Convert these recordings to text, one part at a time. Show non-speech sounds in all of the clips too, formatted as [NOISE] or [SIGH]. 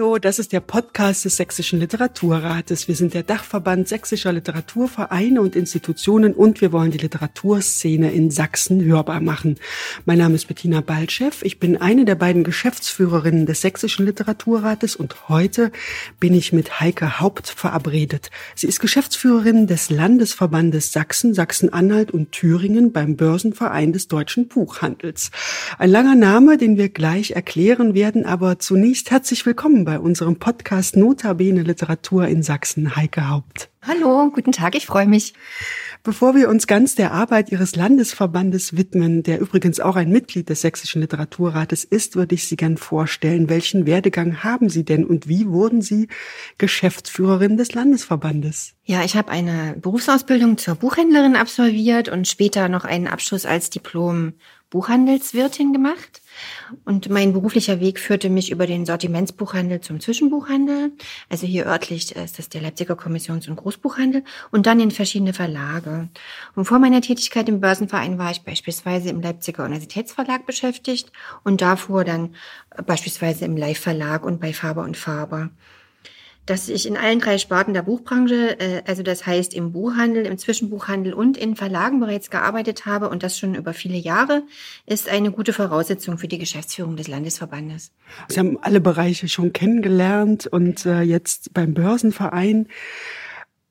Hallo, das ist der Podcast des Sächsischen Literaturrates. Wir sind der Dachverband sächsischer Literaturvereine und Institutionen und wir wollen die Literaturszene in Sachsen hörbar machen. Mein Name ist Bettina Baltschew. Ich bin eine der beiden Geschäftsführerinnen des Sächsischen Literaturrates und heute bin ich mit Heike Haupt verabredet. Sie ist Geschäftsführerin des Landesverbandes Sachsen, Sachsen-Anhalt und Thüringen beim Börsenverein des deutschen Buchhandels. Ein langer Name, den wir gleich erklären werden, aber zunächst herzlich willkommen bei unserem Podcast Notabene Literatur in Sachsen, Heike Haupt. Hallo, guten Tag, ich freue mich. Bevor wir uns ganz der Arbeit Ihres Landesverbandes widmen, der übrigens auch ein Mitglied des Sächsischen Literaturrates ist, würde ich Sie gern vorstellen. Welchen Werdegang haben Sie denn und wie wurden Sie Geschäftsführerin des Landesverbandes? Ja, ich habe eine Berufsausbildung zur Buchhändlerin absolviert und später noch einen Abschluss als Diplom Buchhandelswirtin gemacht. Und mein beruflicher Weg führte mich über den Sortimentsbuchhandel zum Zwischenbuchhandel. Also hier örtlich ist das der Leipziger Kommissions- und Großbuchhandel und dann in verschiedene Verlage. Und vor meiner Tätigkeit im Börsenverein war ich beispielsweise im Leipziger Universitätsverlag beschäftigt und davor dann beispielsweise im Live-Verlag und bei Faber und Faber dass ich in allen drei Sparten der Buchbranche, äh, also das heißt im Buchhandel, im Zwischenbuchhandel und in Verlagen bereits gearbeitet habe und das schon über viele Jahre, ist eine gute Voraussetzung für die Geschäftsführung des Landesverbandes. Sie haben alle Bereiche schon kennengelernt und äh, jetzt beim Börsenverein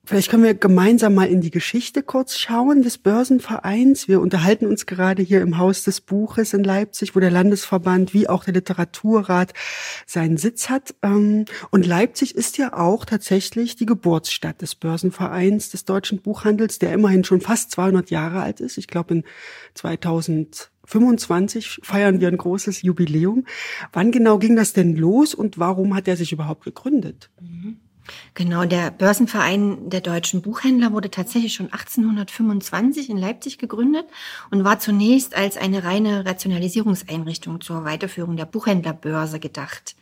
Vielleicht können wir gemeinsam mal in die Geschichte kurz schauen des Börsenvereins. Wir unterhalten uns gerade hier im Haus des Buches in Leipzig, wo der Landesverband wie auch der Literaturrat seinen Sitz hat. Ähm, und Leipzig ist ja auch tatsächlich die Geburtsstadt des Börsenvereins des deutschen Buchhandels, der immerhin schon fast 200 Jahre alt ist. Ich glaube, in 2025 feiern wir ein großes Jubiläum. Wann genau ging das denn los und warum hat er sich überhaupt gegründet? Mhm. Genau, der Börsenverein der deutschen Buchhändler wurde tatsächlich schon 1825 in Leipzig gegründet und war zunächst als eine reine Rationalisierungseinrichtung zur Weiterführung der Buchhändlerbörse gedacht.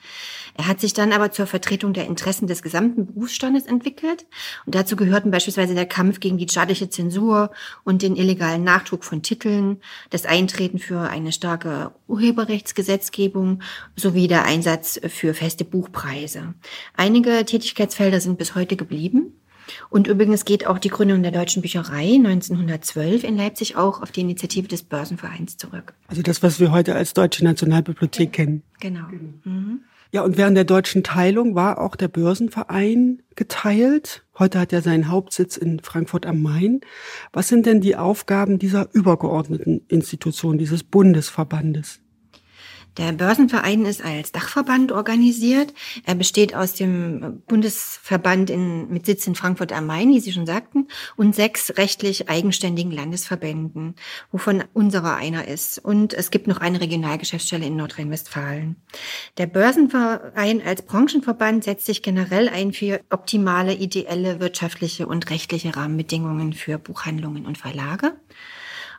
Er hat sich dann aber zur Vertretung der Interessen des gesamten Berufsstandes entwickelt und dazu gehörten beispielsweise der Kampf gegen die staatliche Zensur und den illegalen Nachdruck von Titeln, das Eintreten für eine starke Urheberrechtsgesetzgebung sowie der Einsatz für feste Buchpreise. Einige Tätigkeitsfelder sind bis heute geblieben. Und übrigens geht auch die Gründung der Deutschen Bücherei 1912 in Leipzig auch auf die Initiative des Börsenvereins zurück. Also das, was wir heute als Deutsche Nationalbibliothek kennen. Genau. Mhm. Ja, und während der deutschen Teilung war auch der Börsenverein geteilt. Heute hat er seinen Hauptsitz in Frankfurt am Main. Was sind denn die Aufgaben dieser übergeordneten Institution, dieses Bundesverbandes? Der Börsenverein ist als Dachverband organisiert. Er besteht aus dem Bundesverband in, mit Sitz in Frankfurt am Main, wie Sie schon sagten, und sechs rechtlich eigenständigen Landesverbänden, wovon unserer einer ist. Und es gibt noch eine Regionalgeschäftsstelle in Nordrhein-Westfalen. Der Börsenverein als Branchenverband setzt sich generell ein für optimale, ideelle wirtschaftliche und rechtliche Rahmenbedingungen für Buchhandlungen und Verlage.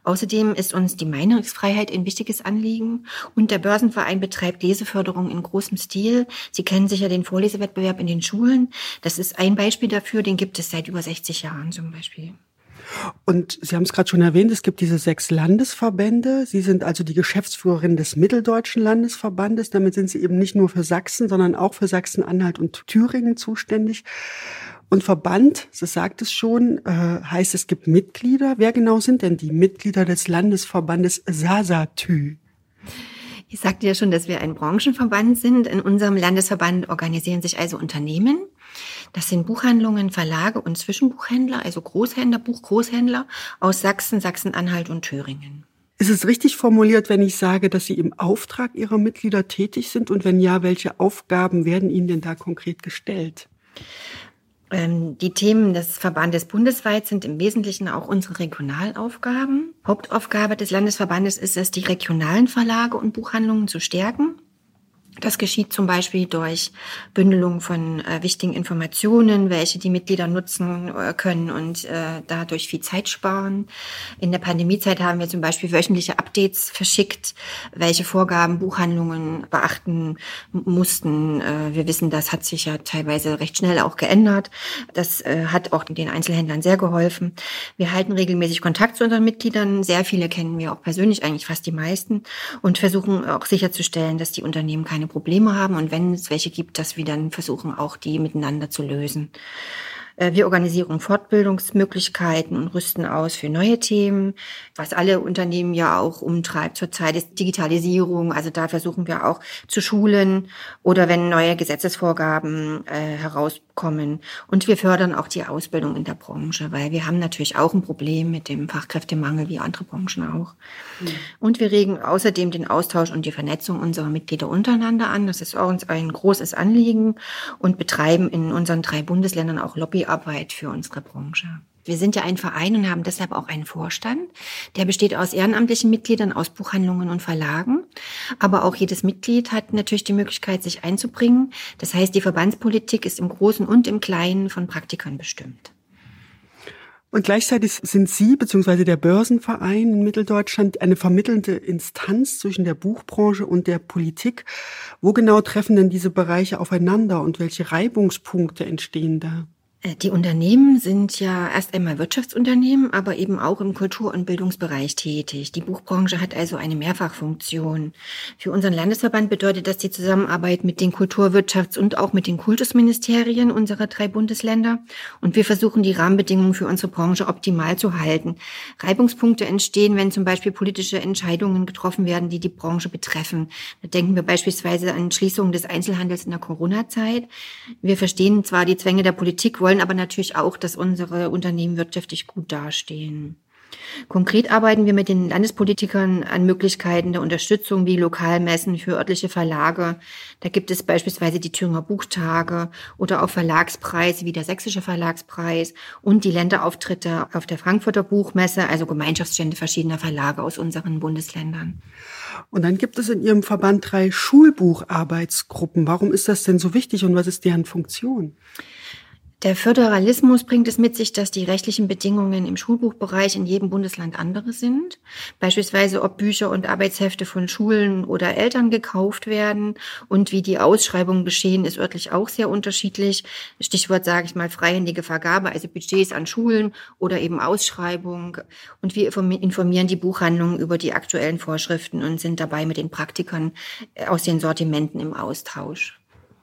Außerdem ist uns die Meinungsfreiheit ein wichtiges Anliegen und der Börsenverein betreibt Leseförderung in großem Stil. Sie kennen sicher den Vorlesewettbewerb in den Schulen. Das ist ein Beispiel dafür, den gibt es seit über 60 Jahren zum Beispiel. Und Sie haben es gerade schon erwähnt, es gibt diese sechs Landesverbände. Sie sind also die Geschäftsführerin des Mitteldeutschen Landesverbandes. Damit sind Sie eben nicht nur für Sachsen, sondern auch für Sachsen-Anhalt und Thüringen zuständig. Und Verband, das sagt es schon, äh, heißt, es gibt Mitglieder. Wer genau sind denn die Mitglieder des Landesverbandes Sasatü? Ich sagte ja schon, dass wir ein Branchenverband sind. In unserem Landesverband organisieren sich also Unternehmen. Das sind Buchhandlungen, Verlage und Zwischenbuchhändler, also Großhändler, Buchgroßhändler aus Sachsen, Sachsen-Anhalt und Thüringen. Ist es richtig formuliert, wenn ich sage, dass Sie im Auftrag Ihrer Mitglieder tätig sind? Und wenn ja, welche Aufgaben werden Ihnen denn da konkret gestellt? Ähm, die Themen des Verbandes bundesweit sind im Wesentlichen auch unsere Regionalaufgaben. Hauptaufgabe des Landesverbandes ist es, die regionalen Verlage und Buchhandlungen zu stärken. Das geschieht zum Beispiel durch Bündelung von äh, wichtigen Informationen, welche die Mitglieder nutzen äh, können und äh, dadurch viel Zeit sparen. In der Pandemiezeit haben wir zum Beispiel wöchentliche Updates verschickt, welche Vorgaben Buchhandlungen beachten mussten. Äh, wir wissen, das hat sich ja teilweise recht schnell auch geändert. Das äh, hat auch den Einzelhändlern sehr geholfen. Wir halten regelmäßig Kontakt zu unseren Mitgliedern. Sehr viele kennen wir auch persönlich, eigentlich fast die meisten, und versuchen auch sicherzustellen, dass die Unternehmen keine Probleme haben und wenn es welche gibt, dass wir dann versuchen, auch die miteinander zu lösen. Äh, wir organisieren Fortbildungsmöglichkeiten und rüsten aus für neue Themen. Was alle Unternehmen ja auch umtreibt zurzeit ist Digitalisierung. Also da versuchen wir auch zu schulen oder wenn neue Gesetzesvorgaben äh, herauskommen. Und wir fördern auch die Ausbildung in der Branche, weil wir haben natürlich auch ein Problem mit dem Fachkräftemangel wie andere Branchen auch. Mhm. Und wir regen außerdem den Austausch und die Vernetzung unserer Mitglieder untereinander an. Das ist uns ein großes Anliegen und betreiben in unseren drei Bundesländern auch Lobby Lobbyarbeit für unsere Branche. Wir sind ja ein Verein und haben deshalb auch einen Vorstand. Der besteht aus ehrenamtlichen Mitgliedern aus Buchhandlungen und Verlagen. Aber auch jedes Mitglied hat natürlich die Möglichkeit, sich einzubringen. Das heißt, die Verbandspolitik ist im Großen und im Kleinen von Praktikern bestimmt. Und gleichzeitig sind Sie bzw. der Börsenverein in Mitteldeutschland eine vermittelnde Instanz zwischen der Buchbranche und der Politik. Wo genau treffen denn diese Bereiche aufeinander und welche Reibungspunkte entstehen da? Äh, die Unternehmen sind ja erst einmal Wirtschaftsunternehmen, aber eben auch im Kultur- und Bildungsbereich tätig. Die Buchbranche hat also eine Mehrfachfunktion. Für unseren Landesverband bedeutet das die Zusammenarbeit mit den Kulturwirtschafts- und auch mit den Kultusministerien unserer drei Bundesländer. Und wir versuchen, die Rahmenbedingungen für unsere Branche optimal zu halten. Reibungspunkte entstehen, wenn zum Beispiel politische Entscheidungen getroffen werden, die die Branche betreffen. Da denken wir beispielsweise an Schließungen des Einzelhandels in der Corona-Zeit. Wir verstehen zwar die Zwänge der Politik, wollen aber natürlich auch, dass unsere Unternehmen wirtschaftlich gut dastehen. Konkret arbeiten wir mit den Landespolitikern an Möglichkeiten der Unterstützung wie Lokalmessen für örtliche Verlage. Da gibt es beispielsweise die Thüringer Buchtage oder auch Verlagspreise wie der Sächsische Verlagspreis und die Länderauftritte auf der Frankfurter Buchmesse, also Gemeinschaftsstände verschiedener Verlage aus unseren Bundesländern. Und dann gibt es in Ihrem Verband drei Schulbucharbeitsgruppen. Warum ist das denn so wichtig und was ist deren Funktion? Der Föderalismus bringt es mit sich, dass die rechtlichen Bedingungen im Schulbuchbereich in jedem Bundesland andere sind. Beispielsweise, ob Bücher und Arbeitshefte von Schulen oder Eltern gekauft werden und wie die Ausschreibungen geschehen, ist örtlich auch sehr unterschiedlich. Stichwort sage ich mal freihändige Vergabe, also Budgets an Schulen oder eben Ausschreibung. Und wir informieren die Buchhandlungen über die aktuellen Vorschriften und sind dabei mit den Praktikern aus den Sortimenten im Austausch.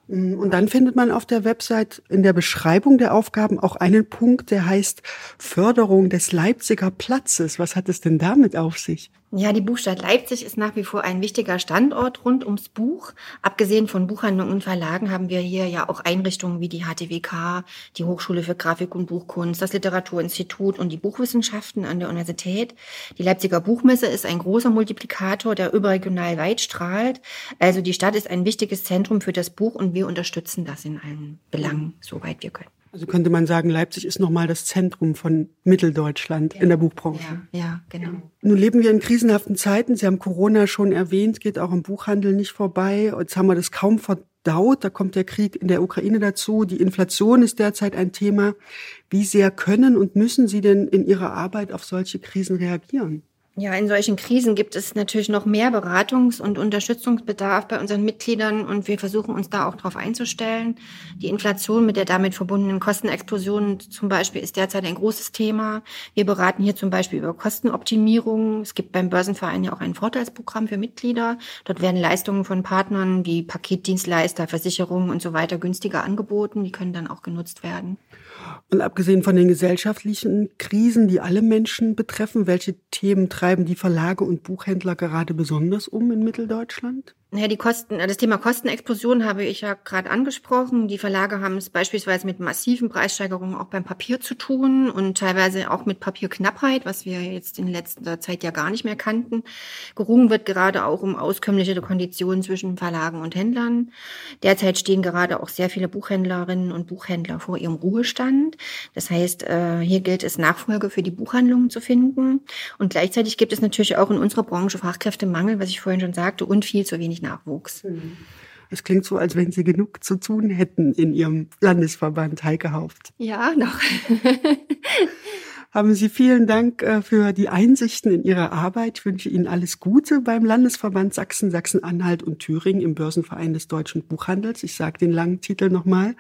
Mm, und dann findet man auf der Website in der Beschreibung der Aufgaben auch einen Punkt, der heißt Förderung des Leipziger Platzes. Was hat es denn damit auf sich? Ja, die Buchstadt Leipzig ist nach wie vor ein wichtiger Standort rund ums Buch. Abgesehen von Buchhandlungen und Verlagen haben wir hier ja auch Einrichtungen wie die HTWK, die Hochschule für Grafik und Buchkunst, das Literaturinstitut und die Buchwissenschaften an der Universität. Die Leipziger Buchmesse ist ein großer Multiplikator, der überregional weit strahlt. Also die Stadt ist ein wichtiges Zentrum für das Buch und wir unterstützen das in allen Belangen, soweit wir können. Also könnte man sagen, Leipzig ist nochmal das Zentrum von Mitteldeutschland ja. in der Buchbranche. Ja, ja, genau. Nun leben wir in krisenhaften Zeiten. Sie haben Corona schon erwähnt, geht auch im Buchhandel nicht vorbei. Jetzt haben wir das kaum verdaut. Da kommt der Krieg in der Ukraine dazu. Die Inflation ist derzeit ein Thema. Wie sehr können und müssen Sie denn in Ihrer Arbeit auf solche Krisen reagieren? Ja, in solchen Krisen gibt es natürlich noch mehr Beratungs- und Unterstützungsbedarf bei unseren Mitgliedern und wir versuchen uns da auch darauf einzustellen. Die Inflation mit der damit verbundenen Kostenexplosion zum Beispiel ist derzeit ein großes Thema. Wir beraten hier zum Beispiel über Kostenoptimierung. Es gibt beim Börsenverein ja auch ein Vorteilsprogramm für Mitglieder. Dort werden Leistungen von Partnern wie Paketdienstleister, Versicherungen und so weiter günstiger angeboten. Die können dann auch genutzt werden. Und abgesehen von den gesellschaftlichen Krisen, die alle Menschen betreffen, welche Themen treiben die Verlage und Buchhändler gerade besonders um in Mitteldeutschland? Ja, die Kosten, das Thema Kostenexplosion habe ich ja gerade angesprochen. Die Verlage haben es beispielsweise mit massiven Preissteigerungen auch beim Papier zu tun und teilweise auch mit Papierknappheit, was wir jetzt in letzter Zeit ja gar nicht mehr kannten. Gerungen wird gerade auch um auskömmliche Konditionen zwischen Verlagen und Händlern. Derzeit stehen gerade auch sehr viele Buchhändlerinnen und Buchhändler vor ihrem Ruhestand. Das heißt, äh, hier gilt es, Nachfolge für die Buchhandlungen zu finden. Und gleichzeitig gibt es natürlich auch in unserer Branche Fachkräftemangel, was ich vorhin schon sagte, und viel zu wenig Nachwuchs. Mhm. Es klingt so, als wenn Sie genug zu tun hätten in Ihrem Landesverband Heike Haupt. Ja, noch. [LAUGHS] Haben Sie vielen Dank äh, für die Einsichten in Ihre Arbeit. Ich wünsche Ihnen alles Gute beim Landesverband Sachsen, Sachsen-Anhalt und Thüringen im Börsenverein des deutschen Buchhandels. Ich sage den langen Titel nochmal.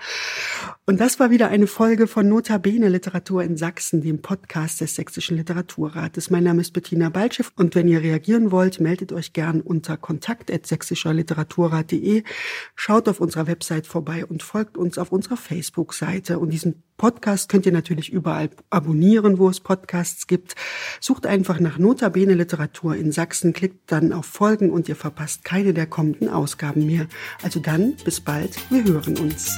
Und das war wieder eine Folge von Notabene Literatur in Sachsen, dem Podcast des Sächsischen Literaturrates. Mein Name ist Bettina Balchev und wenn ihr reagieren wollt, meldet euch gern unter kontakt.sächsischerliteraturrat.de. Schaut auf unserer Website vorbei und folgt uns auf unserer Facebook-Seite. Und diesen Podcast könnt ihr natürlich überall abonnieren, wo es Podcasts gibt. Sucht einfach nach Notabene Literatur in Sachsen, klickt dann auf Folgen und ihr verpasst keine der kommenden Ausgaben mehr. Also dann, bis bald, wir hören uns.